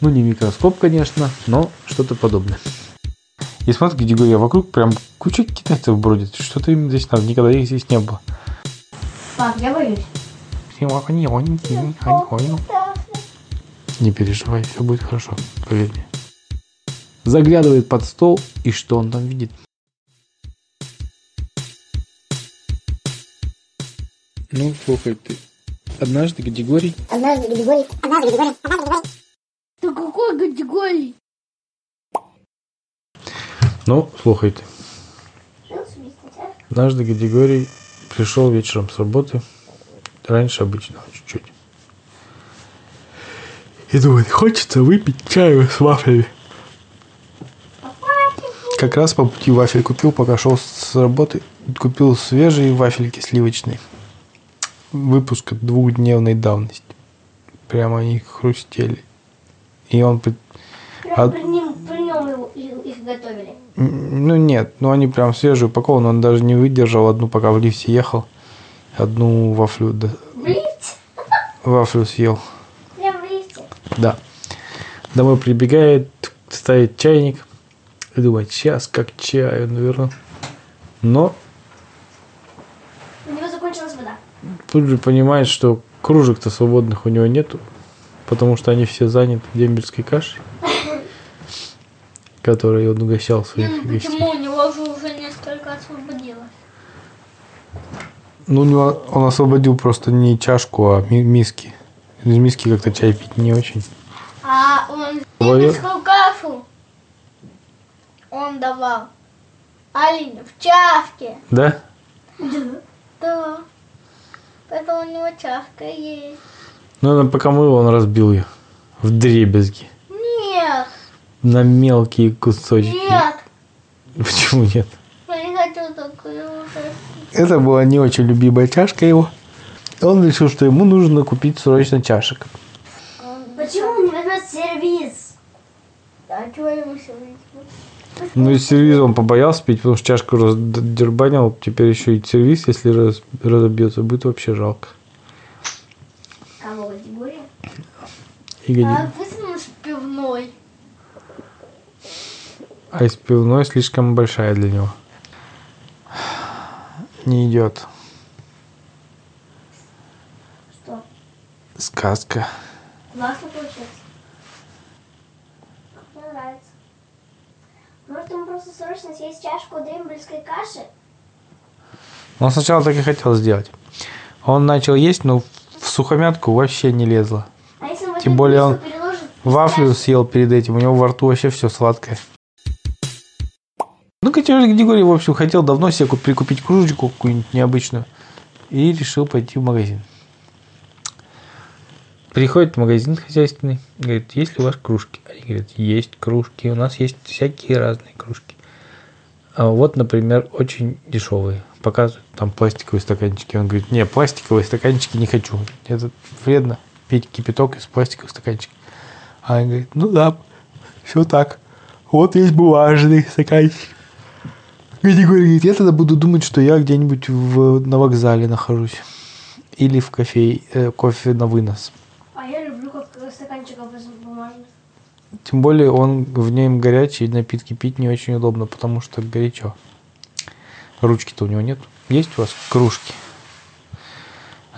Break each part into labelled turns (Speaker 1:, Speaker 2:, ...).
Speaker 1: Ну, не микроскоп, конечно, но что-то подобное. И смотри, Григорий, а вокруг прям куча китайцев бродит. Что-то им здесь надо, никогда их здесь не было.
Speaker 2: Пап, я боюсь.
Speaker 1: Не переживай, все будет хорошо, поверь мне. Заглядывает под стол, и что он там видит? Ну, слухай ты. Однажды Григорий...
Speaker 3: Однажды Григорий... Однажды Григорий... Однажды Григорий...
Speaker 2: Ты какой категории?
Speaker 1: Ну, слухай ты. Однажды Григорий пришел вечером с работы, раньше обычного чуть-чуть. И думает, хочется выпить чаю с вафлями. Как раз по пути вафель купил, пока шел с работы. Купил свежие вафельки сливочные. Выпуска двухдневной давности. Прямо они хрустели. И он... при- А-
Speaker 2: При нем, при нем их, готовили.
Speaker 1: Ну нет, ну они прям свежие упакованы, он даже не выдержал одну, пока в лифте ехал. Одну вафлю, да,
Speaker 2: В лифте?
Speaker 1: вафлю съел.
Speaker 2: Прям в лифте?
Speaker 1: Да. Домой прибегает, ставит чайник и думает, сейчас как чаю, наверное. Но
Speaker 2: У него закончилась вода.
Speaker 1: тут же понимает, что кружек-то свободных у него нету, потому что они все заняты дембельской кашей, которой он угощал своих гостей.
Speaker 2: Почему у него же уже несколько освободилось?
Speaker 1: Ну, у него он освободил просто не чашку, а ми- миски. Из миски как-то чай пить не очень.
Speaker 2: А он дембельскую кашу он давал Алине в чашке.
Speaker 1: Да?
Speaker 2: Да. Поэтому у него чашка есть.
Speaker 1: Ну, она пока мыл, он разбил ее в дребезги.
Speaker 2: Нет,
Speaker 1: На мелкие кусочки.
Speaker 2: нет.
Speaker 1: Почему нет?
Speaker 2: Я не хочу такую уже.
Speaker 1: Это была не очень любимая чашка его. Он решил, что ему нужно купить срочно чашек.
Speaker 2: Почему не возьмет сервис? А чего ему сервис?
Speaker 1: Ну и сервиз он побоялся пить, потому что чашку раздербанил. Теперь еще и сервис, если раз- разобьется, будет вообще жалко.
Speaker 2: Кого категория?
Speaker 1: И годин.
Speaker 2: А высунешь пивной.
Speaker 1: А из пивной слишком большая для него. Не идет.
Speaker 2: Что?
Speaker 1: Сказка.
Speaker 2: Классно получается. Мне нравится. Может, ему просто срочно съесть чашку дембельской каши?
Speaker 1: Он сначала так и хотел сделать. Он начал есть, но в сухомятку вообще не лезло. Тем более он Вафлю съел перед этим, у него во рту вообще все сладкое. Ну, Григорий, в общем, хотел давно себе куп- прикупить кружечку какую-нибудь необычную. И решил пойти в магазин. Приходит в магазин хозяйственный, говорит, есть ли у вас кружки? Они говорят, есть кружки, у нас есть всякие разные кружки. А вот, например, очень дешевые. Показывают там пластиковые стаканчики. Он говорит, не, пластиковые стаканчики не хочу. Это вредно пить кипяток из пластиковых стаканчиков. А он говорит, ну да, все так. Вот есть бумажный стаканчик. Григорий говорит, я тогда буду думать, что я где-нибудь в, на вокзале нахожусь. Или в кафе, э, кофе на вынос.
Speaker 2: А я люблю как стаканчиков из бумажных.
Speaker 1: Тем более он в нем горячий, напитки пить не очень удобно, потому что горячо. Ручки-то у него нет. Есть у вас кружки?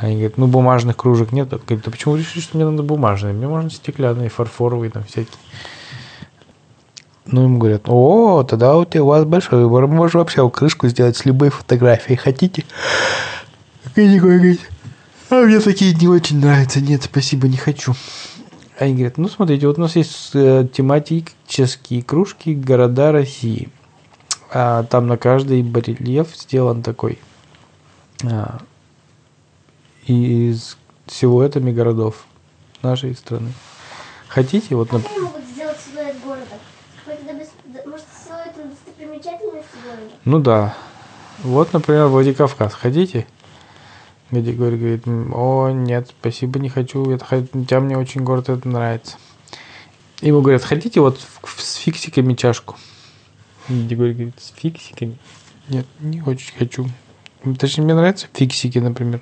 Speaker 1: Они говорят, ну бумажных кружек нет. Он говорит, а почему вы решили, что мне надо бумажные? Мне можно стеклянные, фарфоровые, там всякие. Ну, ему говорят, о, тогда у тебя у вас большой выбор. Мы можем вообще крышку сделать с любой фотографией. Хотите? Григорий говорит, а мне такие не очень нравятся. Нет, спасибо, не хочу. Они говорят, ну смотрите, вот у нас есть э, тематические кружки города России. А, там на каждый барельеф сделан такой а, из силуэтами городов нашей страны. Хотите, вот, нап-
Speaker 2: Как они могут сделать силуэт города? Может, силуэт достопримечательности города?
Speaker 1: ну да, вот, например, Владикавказ. Хотите? Где говорит, говорит, «М, о, нет, спасибо, не хочу, это, хо- хотя мне очень город это нравится. Ему говорят, хотите вот с фиксиками чашку? Григорий говорит, с фиксиками? Нет, не очень хочу. Точнее, мне нравятся фиксики, например.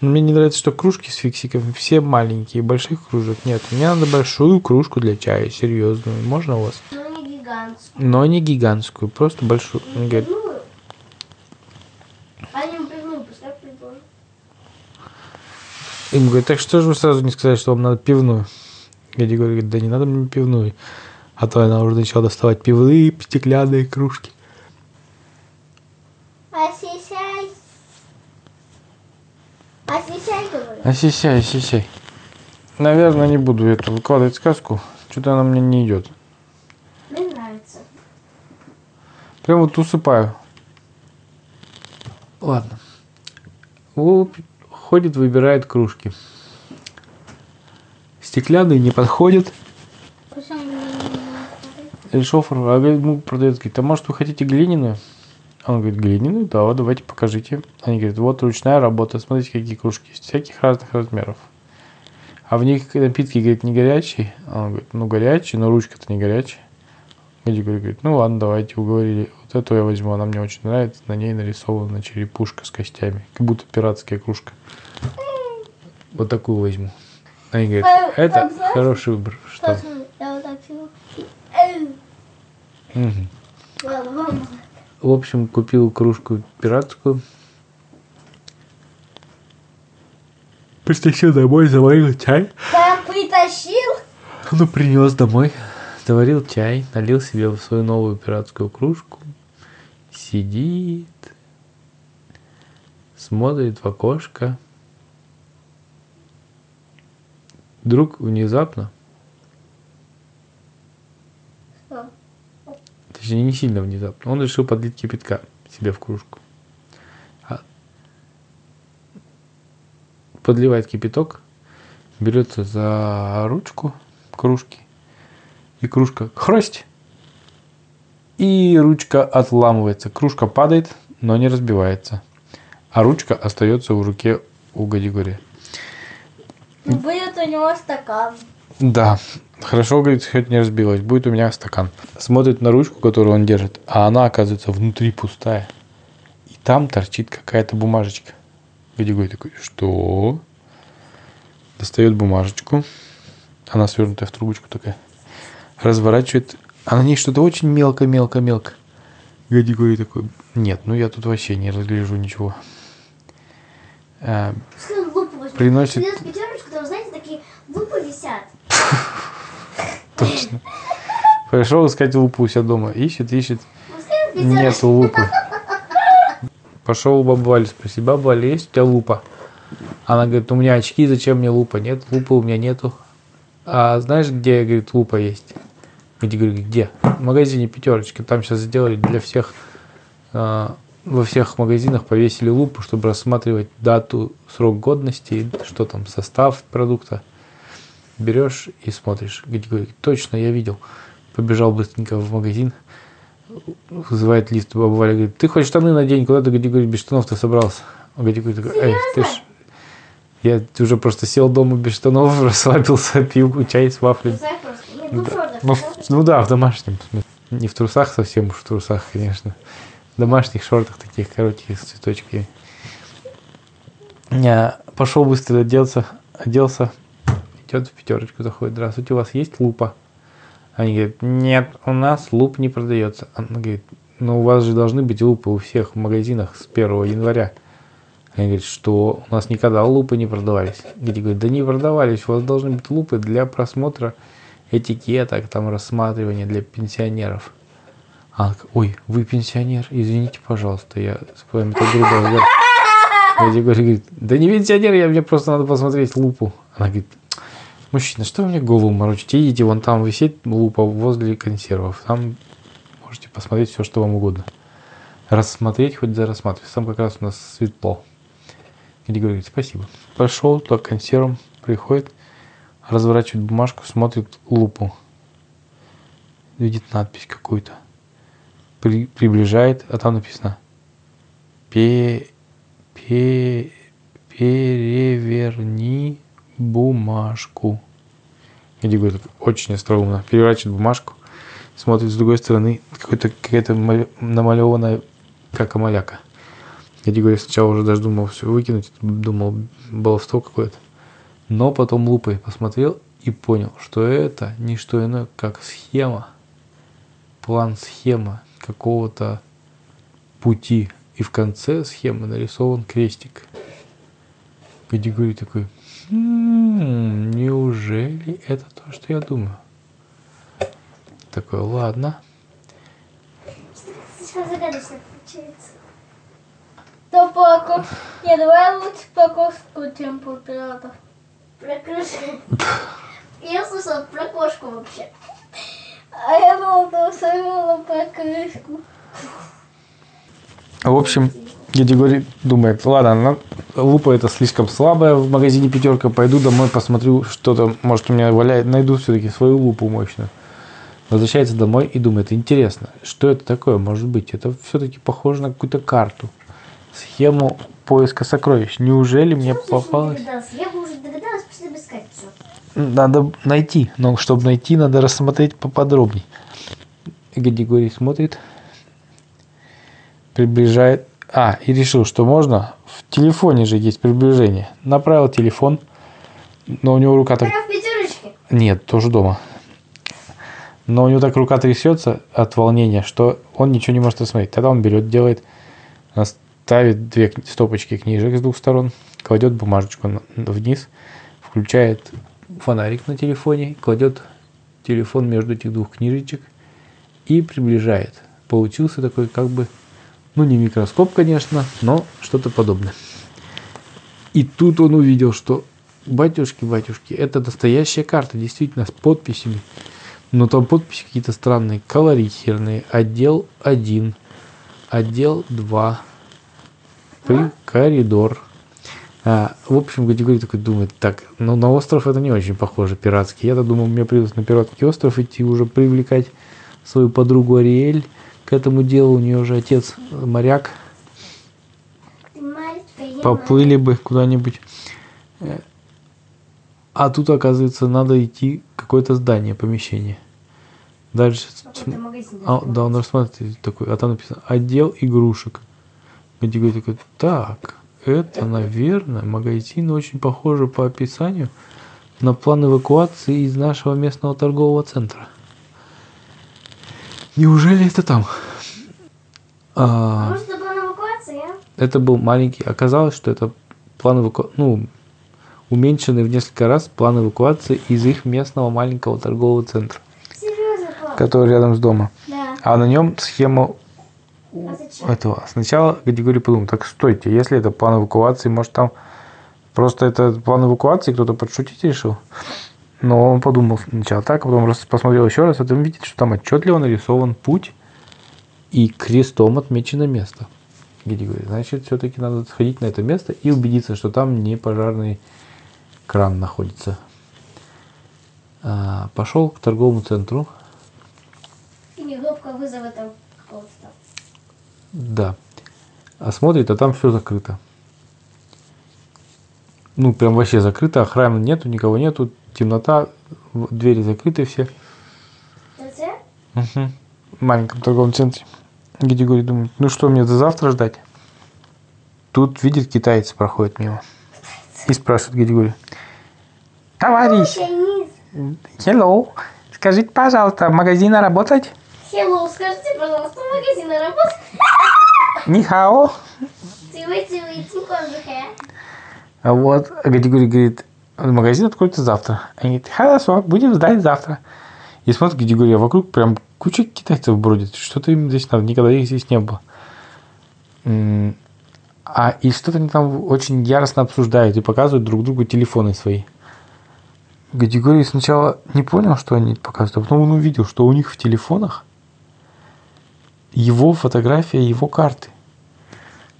Speaker 1: Мне не нравится, что кружки с фиксиками все маленькие, больших кружек нет. Мне надо большую кружку для чая, серьезную. Можно у вас?
Speaker 2: Ну, не гигантскую.
Speaker 1: Но не гигантскую, просто большую. Он говорит?
Speaker 2: А.
Speaker 1: Им говорят, так что же вы сразу не сказали, что вам надо пивную? Гади говорит, да не надо мне пивную. А то она уже начала доставать пивные стеклянные кружки.
Speaker 2: Осисяй. Осисяй,
Speaker 1: Осисяй, осисяй. Наверное, не буду эту выкладывать сказку. Что-то она мне не идет.
Speaker 2: Мне нравится.
Speaker 1: Прям вот усыпаю. Ладно. О, ходит, выбирает кружки. Стеклянные не подходят. Или шофер, а ну, продавец говорит, а может вы хотите глиняную? Он говорит, глиняную? Да, вот давайте покажите. Они говорят, вот ручная работа, смотрите, какие кружки есть, всяких разных размеров. А в них напитки, говорит, не горячие. Он говорит, ну горячий, но ручка-то не горячая. Гади говорит, ну ладно, давайте, уговорили. Вот эту я возьму, она мне очень нравится. На ней нарисована черепушка с костями. Как будто пиратская кружка. Вот такую возьму. Они говорят, это хороший выбор. Что?
Speaker 2: Что
Speaker 1: В общем, купил кружку пиратскую. Притащил домой, заварил чай.
Speaker 2: Так притащил.
Speaker 1: Ну, принес домой. Заварил чай, налил себе в свою новую пиратскую кружку. Сидит. Смотрит в окошко. Вдруг внезапно,
Speaker 2: Что?
Speaker 1: Точнее не сильно внезапно, он решил подлить кипятка себе в кружку. А- Подливает кипяток, берется за ручку кружки, и кружка хрость, и ручка отламывается. Кружка падает, но не разбивается, а ручка остается в руке у Гадигория.
Speaker 2: Ну, будет у него стакан.
Speaker 1: Да, хорошо, говорит, хоть не разбилась. Будет у меня стакан. Смотрит на ручку, которую он держит, а она, оказывается, внутри пустая. И там торчит какая-то бумажечка. Гадигой такой, что? Достает бумажечку. Она свернутая в трубочку такая. Разворачивает. А на ней что-то очень мелко-мелко-мелко. Гадигой такой, нет, ну я тут вообще не разгляжу ничего. А. Приносит-
Speaker 2: пятерочку, там, знаете, такие лупы висят.
Speaker 1: Точно. Пришел искать лупу у себя дома. Ищет, ищет. Нет лупы. Пошел у бабы Вали баба Валя, есть у тебя лупа? Она говорит, у меня очки, зачем мне лупа? Нет, лупы у меня нету. А знаешь, где, говорит, лупа есть? Где, говорю, где? В магазине пятерочки. Там сейчас сделали для всех, а, во всех магазинах повесили лупу, чтобы рассматривать дату, срок годности, что там, состав продукта. Берешь и смотришь. Говорит, точно, я видел. Побежал быстренько в магазин, вызывает лифт, баба Валя говорит, ты хоть штаны надень, куда ты, говорит, без штанов ты собрался? Он говорит, эй, ты ж... Я уже просто сел дома без штанов, расслабился, пил чай с вафлями.
Speaker 2: Просто. Нет, ну
Speaker 1: Да. Ну, в- ну да, в домашнем смысле. Не в трусах совсем уж в трусах, конечно. В домашних шортах таких коротких с цветочками. Я пошел быстро оделся, оделся, идет в пятерочку, заходит. Здравствуйте, у вас есть лупа? Они говорят, нет, у нас луп не продается. Она говорит, ну у вас же должны быть лупы у всех в магазинах с 1 января. Они говорят, что у нас никогда лупы не продавались. Гиди говорит, да не продавались, у вас должны быть лупы для просмотра этикеток, там рассматривания для пенсионеров. Она такая, ой, вы пенсионер, извините, пожалуйста, я с вами так грубо разговариваю». Говорит, да не пенсионер, я мне просто надо посмотреть лупу. Она говорит, мужчина, что вы мне голову морочите? Идите, вон там висит лупа возле консервов. Там можете посмотреть все, что вам угодно. Рассмотреть, хоть за рассматривать. Там как раз у нас светло. Гиди говорит, спасибо. Пошел туда к консервам, приходит, разворачивает бумажку, смотрит лупу. Видит надпись какую-то. При- приближает, а там написано «Пе- пе- переверни бумажку. Гиди говорит, очень остроумно. Переворачивает бумажку, смотрит с другой стороны, какой-то какая-то ма- намалеванная кака-маляка. Категория сначала уже даже думал все выкинуть, думал баловство какое-то. Но потом лупой посмотрел и понял, что это не что иное, как схема, план схема какого-то пути. И в конце схемы нарисован крестик. Категория такой, «М, неужели это то, что я думаю? Такой, ладно.
Speaker 2: Слишком загадочно получается.
Speaker 4: Да пока. Не, давай лучше про кошку, чем про пиратов.
Speaker 2: Про крышку. Я слышала про кошку вообще.
Speaker 4: А я думала, ты услышала про крышку.
Speaker 1: В общем, Григорий думает, ладно, лупа это слишком слабая в магазине пятерка, пойду домой посмотрю, что там, может у меня валяет, найду все-таки свою лупу мощную. Возвращается домой и думает, интересно, что это такое может быть? Это все-таки похоже на какую-то карту, схему поиска сокровищ. Неужели мне попалось?
Speaker 2: Я бы уже догадалась, бы искать все.
Speaker 1: Надо найти, но чтобы найти, надо рассмотреть поподробней. Григорий смотрит, приближает. А, и решил, что можно. В телефоне же есть приближение. Направил телефон, но у него рука так... Нет, тоже дома. Но у него так рука трясется от волнения, что он ничего не может рассмотреть. Тогда он берет, делает, ставит две стопочки книжек с двух сторон, кладет бумажечку вниз, включает фонарик на телефоне, кладет телефон между этих двух книжечек и приближает. Получился такой как бы, ну не микроскоп, конечно, но что-то подобное. И тут он увидел, что батюшки, батюшки, это настоящая карта, действительно, с подписями. Но там подписи какие-то странные, колорихерные. Отдел 1, отдел 2, при коридор. А, в общем, Гадигорий такой думает, так, ну на остров это не очень похоже, пиратский. Я-то думал, мне придется на пиратский остров идти уже привлекать свою подругу Ариэль к этому делу. У нее уже отец моряк. Поплыли бы куда-нибудь. Э, А тут, оказывается, надо идти в какое-то здание, помещение. Дальше.
Speaker 2: магазин.
Speaker 1: А, да, он рассматривает такой, а там написано отдел игрушек. Гадигорий такой, так, это, наверное, магазин очень похоже по описанию на план эвакуации из нашего местного торгового центра. Неужели это там? А,
Speaker 2: Может, это была эвакуация, а?
Speaker 1: это был маленький. Оказалось, что это план эвакуации, ну, уменьшенный в несколько раз план эвакуации из их местного маленького торгового центра,
Speaker 2: Серьезно, пап?
Speaker 1: который рядом с домом.
Speaker 2: Да.
Speaker 1: А на нем схема
Speaker 2: А зачем?
Speaker 1: этого. Сначала Гадигорий подумал, так стойте, если это план эвакуации, может там просто это план эвакуации, кто-то подшутить решил. Но он подумал сначала так, а потом посмотрел еще раз, а там видит, что там отчетливо нарисован путь и крестом отмечено место. Гадигорий, значит, все-таки надо сходить на это место и убедиться, что там не пожарный кран находится. А, пошел к торговому центру,
Speaker 2: И не кнопка вызова там какого-то там.
Speaker 1: Да. А смотрит, а там все закрыто. Ну, прям вообще закрыто, охраны нету, никого нету, темнота, в- двери закрыты все.
Speaker 2: ТЦ?
Speaker 1: Угу. В маленьком торговом центре. Григорий думает, ну что, мне до завтра ждать? Тут видит китаец проходит мимо. И спрашивает Григорий. Товарищ, hello, скажите, пожалуйста, магазин работать?
Speaker 2: Hello, скажите, пожалуйста, магазин работает?
Speaker 1: Нихао. А вот Григорий говорит, магазин откроется завтра. Они говорят, хорошо, будем ждать завтра. И смотрит Григорий, а вокруг прям куча китайцев бродит. Что-то им здесь надо, никогда их здесь не было. А и что-то они там очень яростно обсуждают и показывают друг другу телефоны свои. Григорий сначала не понял, что они показывают, а потом он увидел, что у них в телефонах его фотография, его карты.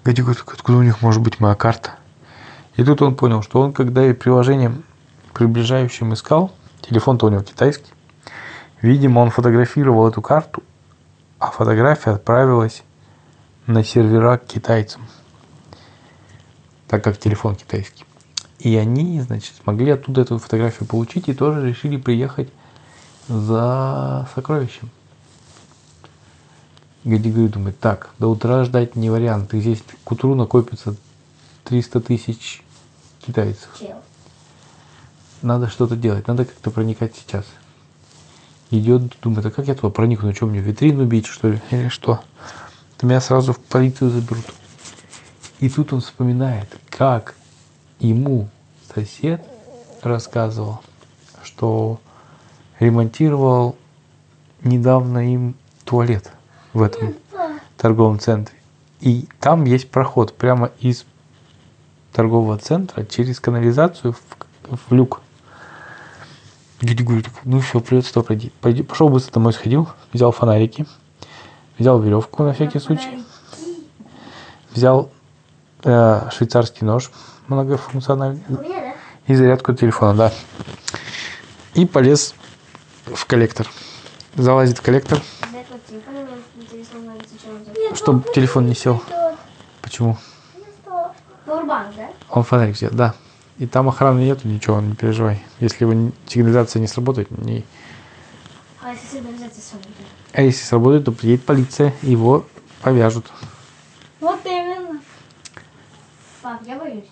Speaker 1: Григорий такой, откуда у них может быть моя карта? И тут он понял, что он, когда и приложением приближающим искал, телефон-то у него китайский, видимо, он фотографировал эту карту, а фотография отправилась на сервера к китайцам, так как телефон китайский. И они, значит, смогли оттуда эту фотографию получить и тоже решили приехать за сокровищем. Гади говорит, думает, так, до утра ждать не вариант. Здесь к утру накопится 300 тысяч китайцев. Надо что-то делать, надо как-то проникать сейчас. Идет, думает, а как я туда проникну? Что, мне витрину бить, что ли? Или что? То меня сразу в полицию заберут. И тут он вспоминает, как ему сосед рассказывал, что ремонтировал недавно им туалет в этом торговом центре. И там есть проход прямо из торгового центра через канализацию в, в люк. Люди говорят, ну все, придется туда пройти. Пойди, пошел быстро домой сходил, взял фонарики, взял веревку на всякий случай, взял э, швейцарский нож многофункциональный и зарядку телефона, да. И полез в коллектор. Залазит в коллектор, чтобы телефон не сел. Почему?
Speaker 2: Пауэрбанк, да?
Speaker 1: Он фонарик взял, да. И там охраны нету, ничего, не переживай. Если его сигнализация не сработает, не...
Speaker 2: А если сигнализация сработает?
Speaker 1: а если сработает, то приедет полиция, его повяжут.
Speaker 4: Вот именно.
Speaker 2: Пап, я боюсь.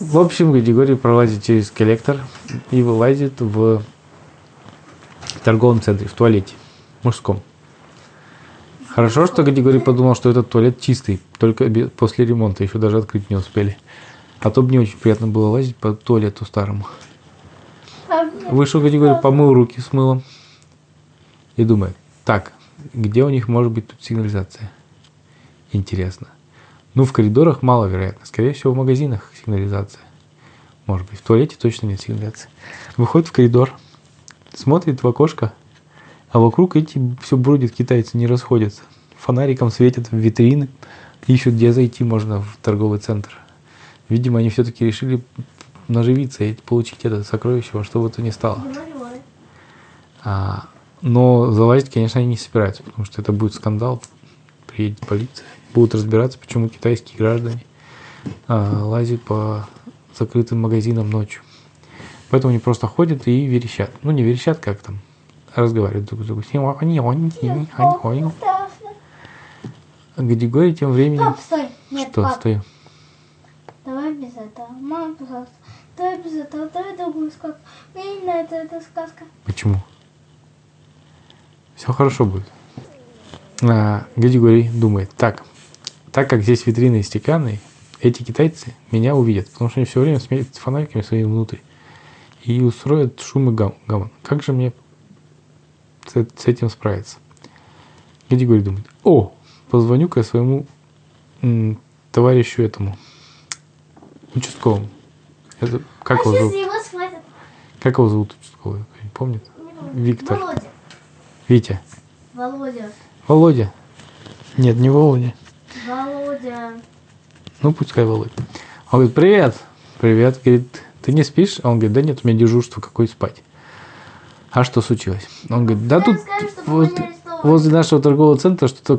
Speaker 1: В общем, Григорий пролазит через коллектор и вылазит в торговом центре, в туалете, мужском. Хорошо, что Григорий подумал, что этот туалет чистый, только после ремонта, еще даже открыть не успели. А то бы не очень приятно было лазить по туалету старому. Вышел Григорий, помыл руки с мылом и думает, так, где у них может быть тут сигнализация? Интересно. Ну, в коридорах маловероятно. Скорее всего, в магазинах сигнализация. Может быть, в туалете точно нет сигнализации. Выходит в коридор, смотрит в окошко, а вокруг эти все бродят китайцы, не расходятся. Фонариком светят в витрины, ищут, где зайти можно в торговый центр. Видимо, они все-таки решили наживиться и получить это сокровище во что бы то ни стало. А, но залазить, конечно, они не собираются, потому что это будет скандал. Приедет полиция, будут разбираться, почему китайские граждане а, лазят по закрытым магазинам ночью. Поэтому они просто ходят и верещат. Ну, не верещат, как там, разговаривают друг с другом. Они, они, они, они. А Григорий тем временем...
Speaker 4: Пап, стой. Нет,
Speaker 1: Что,
Speaker 4: пап,
Speaker 1: стою?
Speaker 4: давай без этого. Мама, пожалуйста. Давай без этого. Давай другую сказку. Мне не нравится эта сказка.
Speaker 1: Почему? Все хорошо будет. А, Григорий думает, так, так как здесь витрины стеклянные, эти китайцы меня увидят, потому что они все время светят фонариками своими внутрь и устроят шум и гам- гамон. Как же мне с, этим справиться? Григорий думает, о, позвоню-ка я своему м, товарищу этому, участковому. Это, как
Speaker 2: а
Speaker 1: его зовут?
Speaker 2: его схватят.
Speaker 1: Как его зовут участковый? Помнит?
Speaker 2: Не помню.
Speaker 1: Виктор.
Speaker 2: Володя.
Speaker 1: Витя.
Speaker 2: Володя.
Speaker 1: Володя. Нет, не Володя.
Speaker 2: Володя.
Speaker 1: Ну, пускай Володя. Он говорит, привет. Привет. Говорит, ты не спишь? Он говорит, да нет, у меня дежурство, какое спать. А что случилось? Он говорит, да тут вот, возле нашего торгового центра что-то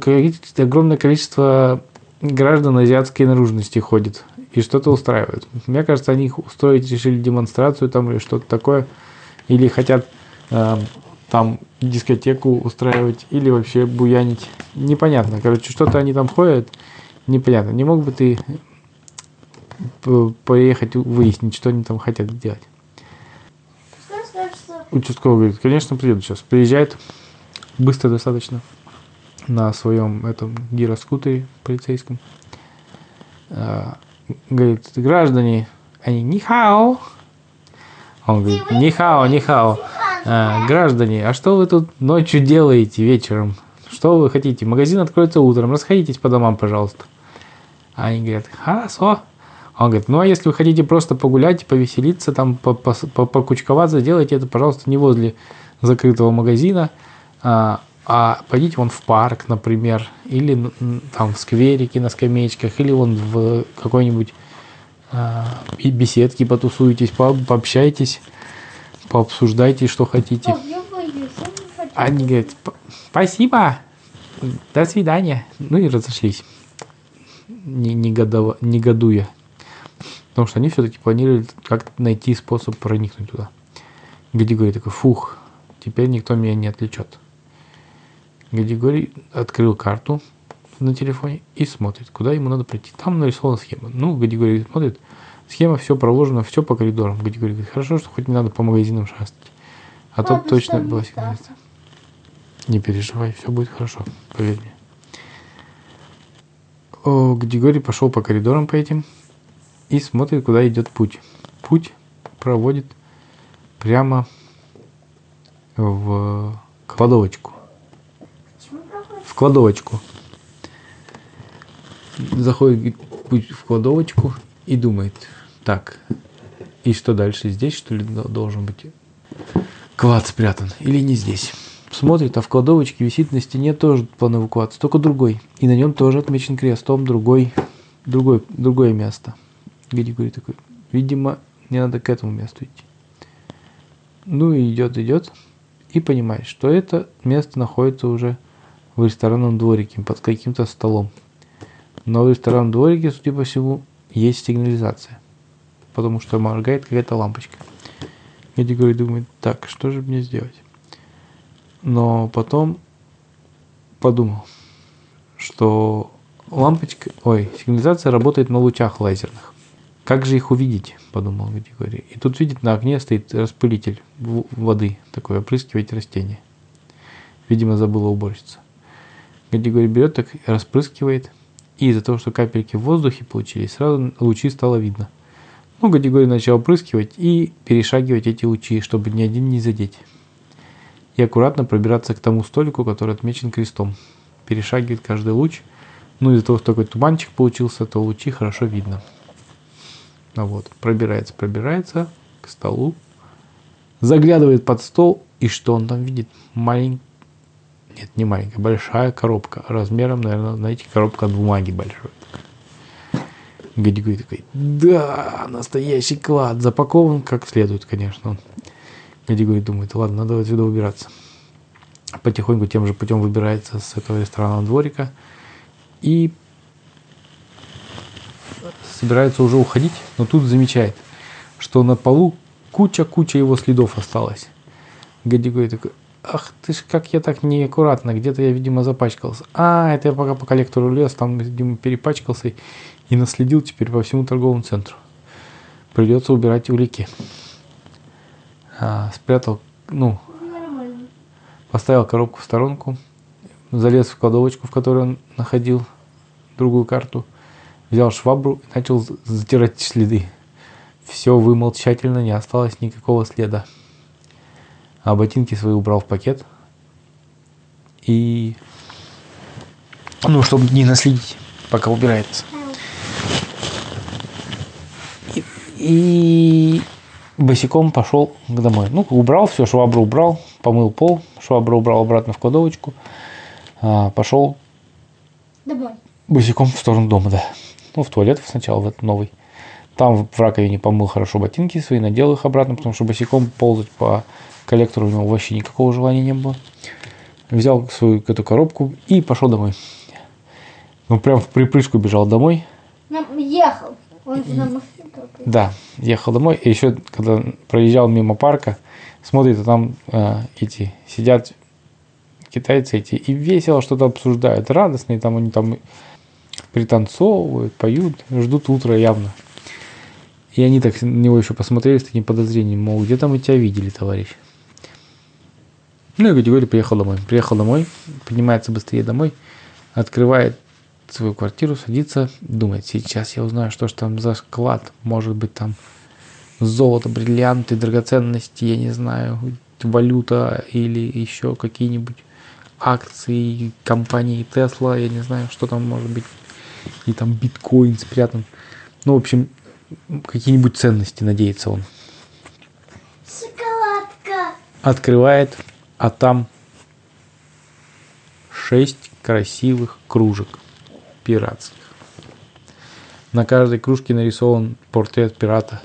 Speaker 1: огромное количество граждан азиатской наружности ходит и что-то устраивают. Мне кажется, они их устроить решили демонстрацию там или что-то такое. Или хотят э, там дискотеку устраивать, или вообще буянить. Непонятно. Короче, что-то они там ходят, непонятно. Не мог бы ты поехать выяснить, что они там хотят сделать? Участковый говорит, конечно, приеду сейчас. Приезжает быстро достаточно на своем этом гироскутере полицейском. А, Говорит, граждане, они нихао. Он говорит, нихао, нихао. А, граждане, а что вы тут ночью делаете вечером? Что вы хотите? Магазин откроется утром, расходитесь по домам, пожалуйста. Они говорят, хорошо. Он говорит, ну а если вы хотите просто погулять, повеселиться, там, по- по- по- покучковаться, делайте это, пожалуйста, не возле закрытого магазина, а, а пойдите вон в парк, например, или там в скверике на скамеечках, или вон в какой-нибудь а, беседке потусуетесь, по- пообщайтесь, пообсуждайте, что хотите. Они говорят, «П- спасибо, до свидания. Ну и разошлись, не, негодова- негодуя. Потому что они все-таки планировали как-то найти способ проникнуть туда. Григорий такой, фух, теперь никто меня не отвлечет. Гадигорий открыл карту на телефоне и смотрит, куда ему надо пройти. Там нарисована схема. Ну, Гадигорий смотрит, схема все проложена, все по коридорам. Гадигорий говорит, хорошо, что хоть не надо по магазинам шастать. А то точно
Speaker 4: что
Speaker 1: была
Speaker 4: не
Speaker 1: переживай, все будет хорошо, поверь мне. О, Григорий пошел по коридорам по этим и смотрит, куда идет путь. Путь проводит прямо в кладовочку. В кладовочку. Заходит путь в кладовочку и думает, так, и что дальше? Здесь, что ли, до- должен быть клад спрятан или не здесь? Смотрит, а в кладовочке висит на стене тоже план эвакуации, только другой. И на нем тоже отмечен крестом другой, другой, другое место. Григорий такой, видимо, мне надо к этому месту идти. Ну и идет, идет, и понимает, что это место находится уже в ресторанном дворике под каким-то столом. Но в ресторанном дворике, судя по всему, есть сигнализация. Потому что моргает какая-то лампочка. Григорий думает, так, что же мне сделать? Но потом подумал, что лампочка, ой, сигнализация работает на лучах лазерных. Как же их увидеть, подумал Григорий. И тут видит, на окне стоит распылитель воды, такой, опрыскивать растения. Видимо, забыла уборщица. Григорий берет, так распрыскивает, и из-за того, что капельки в воздухе получились, сразу лучи стало видно. Ну, Григорий начал опрыскивать и перешагивать эти лучи, чтобы ни один не задеть. И аккуратно пробираться к тому столику, который отмечен крестом. Перешагивает каждый луч. Ну, из-за того, что такой туманчик получился, то лучи хорошо видно. Ну вот, пробирается, пробирается к столу, заглядывает под стол, и что он там видит? Маленький, нет, не маленькая, большая коробка, размером, наверное, знаете, коробка от бумаги большой. Гадигой такой, да, настоящий клад, запакован как следует, конечно. Гадигой думает, ладно, надо отсюда убираться. Потихоньку тем же путем выбирается с этого ресторанного дворика и собирается уже уходить, но тут замечает, что на полу куча-куча его следов осталось. Гадигой такой, ах ты ж, как я так неаккуратно, где-то я, видимо, запачкался. А, это я пока по коллектору лез, там, видимо, перепачкался и, наследил теперь по всему торговому центру. Придется убирать улики. А, спрятал, ну, поставил коробку в сторонку, залез в кладовочку, в которой он находил другую карту, взял швабру и начал затирать следы. Все вымыл тщательно, не осталось никакого следа. А ботинки свои убрал в пакет. И... Ну, чтобы не наследить, пока убирается. И, и босиком пошел к домой. Ну, убрал все, швабру убрал, помыл пол, швабру убрал обратно в кладовочку. А, пошел
Speaker 4: Домой.
Speaker 1: босиком в сторону дома, да. Ну, в туалет сначала, в этот новый. Там в раковине помыл хорошо ботинки свои, надел их обратно, потому что босиком ползать по коллектору у него вообще никакого желания не было. Взял свою эту коробку и пошел домой. Ну, прям в припрыжку бежал домой.
Speaker 4: Нам ехал. Он туда машину толкает.
Speaker 1: Да, ехал домой. И еще, когда проезжал мимо парка, смотрит, а там э, эти сидят китайцы эти и весело что-то обсуждают. Радостные там они там пританцовывают, поют, ждут утра явно. И они так на него еще посмотрели с таким подозрением, мол, где там мы тебя видели, товарищ? Ну и Гадигорий приехал домой. Приехал домой, поднимается быстрее домой, открывает свою квартиру, садится, думает, сейчас я узнаю, что ж там за склад, может быть там золото, бриллианты, драгоценности, я не знаю, валюта или еще какие-нибудь акции компании Тесла, я не знаю, что там может быть, и там биткоин спрятан. Ну, в общем, какие-нибудь ценности, надеется он.
Speaker 2: Шоколадка.
Speaker 1: Открывает, а там шесть красивых кружек пиратских. На каждой кружке нарисован портрет пирата.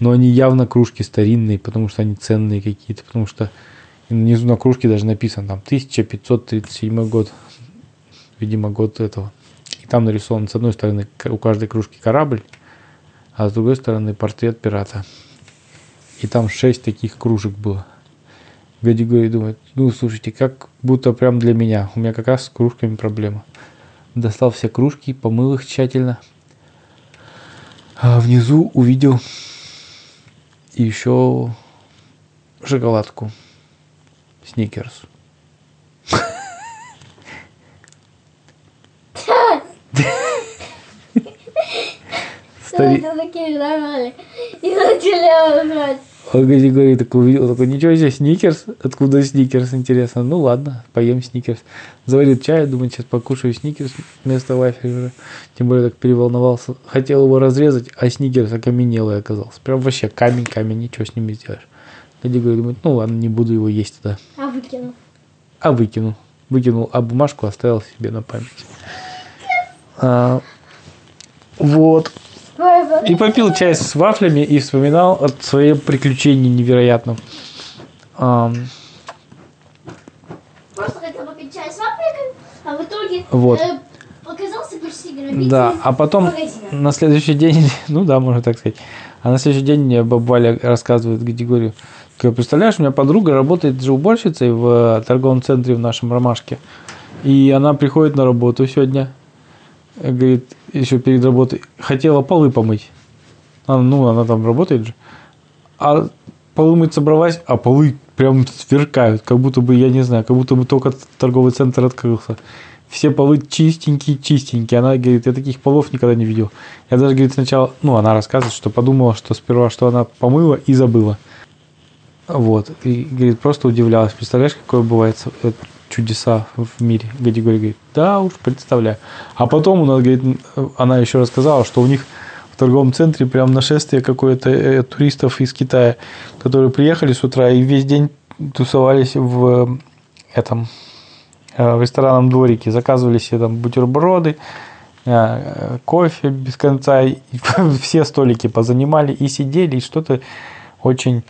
Speaker 1: Но они явно кружки старинные, потому что они ценные какие-то, потому что внизу на кружке даже написано там 1537 год, видимо, год этого. Там нарисован с одной стороны у каждой кружки корабль, а с другой стороны портрет пирата. И там шесть таких кружек было. Гади говорит, думает, ну, слушайте, как будто прям для меня. У меня как раз с кружками проблема. Достал все кружки, помыл их тщательно. А внизу увидел еще шоколадку. Сникерс. Старик.
Speaker 4: И начали играть.
Speaker 1: Он говорит, такой увидел, такой, ничего себе, сникерс? Откуда сникерс, интересно? Ну ладно, поем сникерс. Заварил чай, думаю, сейчас покушаю сникерс вместо вафеля. Тем более так переволновался. Хотел его разрезать, а сникерс окаменелый оказался. Прям вообще камень-камень, ничего с ним не сделаешь. Гади говорит, думает, ну ладно, не буду его есть тогда.
Speaker 4: А выкинул.
Speaker 1: А выкинул. Выкинул, а бумажку оставил себе на память. А, вот. И попил чай с вафлями и вспоминал о своем приключении невероятном.
Speaker 2: Просто хотел попить чай с вафельками, а в итоге
Speaker 1: Вот.
Speaker 2: э, оказался почти грабитель
Speaker 1: Да, а потом
Speaker 2: магазина.
Speaker 1: на следующий день, ну да, можно так сказать, а на следующий день мне баба Валя рассказывает говорит, представляешь, у меня подруга работает же уборщицей в э, торговом центре в нашем Ромашке, и она приходит на работу сегодня, э, говорит, еще перед работой, хотела полы помыть, А, ну, она там работает же, а полы мыть собралась, а полы прям сверкают, как будто бы, я не знаю, как будто бы только торговый центр открылся. Все полы чистенькие, чистенькие. Она говорит, я таких полов никогда не видел. Я даже, говорит, сначала, ну, она рассказывает, что подумала, что сперва, что она помыла и забыла. Вот. И, говорит, просто удивлялась. Представляешь, какое бывает э, чудеса в мире? Гади говорит, да уж, представляю. А потом у нас, говорит, она еще рассказала, что у них в торговом центре прям нашествие какое-то э, туристов из Китая, которые приехали с утра и весь день тусовались в э, этом э, в ресторанном дворике, заказывали себе там бутерброды, кофе без конца, все столики позанимали и сидели, и что-то очень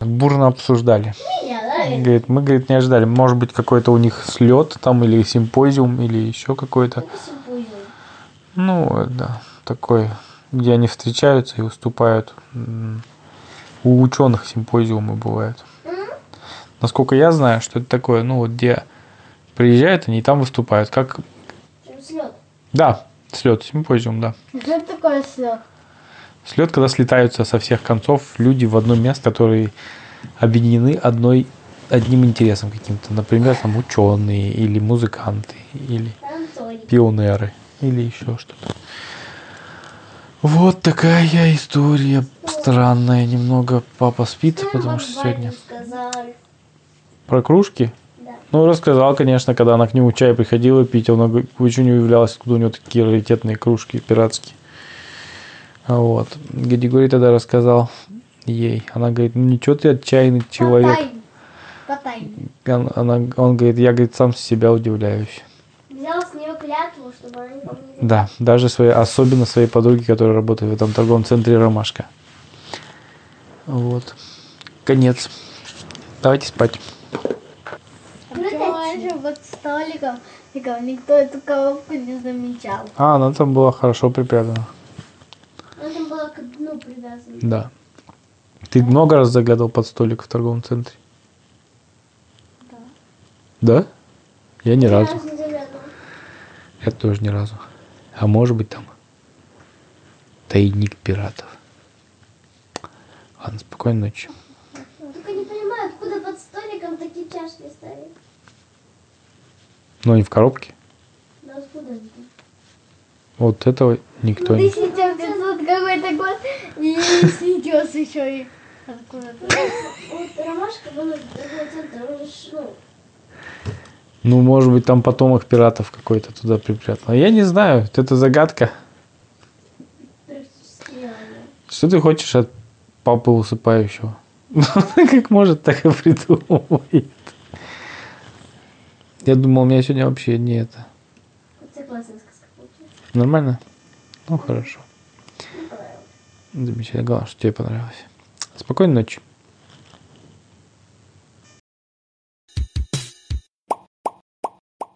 Speaker 1: бурно обсуждали.
Speaker 2: Э,
Speaker 1: Говорит, мы, говорит, не ожидали. Может быть, какой-то у них слет там, или симпозиум, или еще какой-то. Ну, да, такой, где они встречаются и выступают. У ученых симпозиумы бывают. Насколько я знаю, что это такое, ну, вот где приезжают они и там выступают. Как,
Speaker 2: слет.
Speaker 1: да, слет, симпозиум, да.
Speaker 4: Что такое слет?
Speaker 1: Слет, когда слетаются со всех концов люди в одно место, которые объединены одной, одним интересом каким-то. Например, там ученые или музыканты, или пионеры, или еще что-то. Вот такая история странная. Немного папа спит, потому что сегодня... Про кружки?
Speaker 2: Да.
Speaker 1: Ну, рассказал, конечно, когда она к нему чай приходила пить, она г- очень удивлялась, откуда у него такие раритетные кружки пиратские. Вот. Григорий тогда рассказал ей. Она говорит, ну ничего ты отчаянный человек. Он, она, он говорит, я, говорит, сам себя удивляюсь.
Speaker 2: Взял с нее клятву, чтобы она никому не
Speaker 1: Да, даже свои, особенно своей подруги, которая работает в этом торговом центре «Ромашка». Вот. Конец. Давайте спать.
Speaker 4: Раньше под столиком никто эту коробку не замечал.
Speaker 1: А, она там была хорошо припрятана.
Speaker 2: Она там была к дну привязана.
Speaker 1: Да. Ты много раз заглядывал под столик в торговом центре?
Speaker 4: Да.
Speaker 1: Я ни разу. Я тоже ни разу. А может быть там тайник пиратов. Ладно, спокойной ночи.
Speaker 2: Только не понимаю, откуда под столиком такие чашки стоят.
Speaker 1: Но не в коробке.
Speaker 2: Да откуда они?
Speaker 1: Вот этого никто
Speaker 4: Ты
Speaker 1: не...
Speaker 4: сейчас тут какой-то год и сникерс еще и откуда-то.
Speaker 2: Вот ромашка, вон из торгового центра, он ну,
Speaker 1: Ну, может быть, там потомок пиратов какой-то туда припрятал. Я не знаю, это загадка. Что ты хочешь от папы усыпающего? Как может, так и придумывает. Я думал, у меня сегодня вообще не это. Нормально? Ну, хорошо. Замечательно. Главное, что тебе понравилось. Спокойной ночи.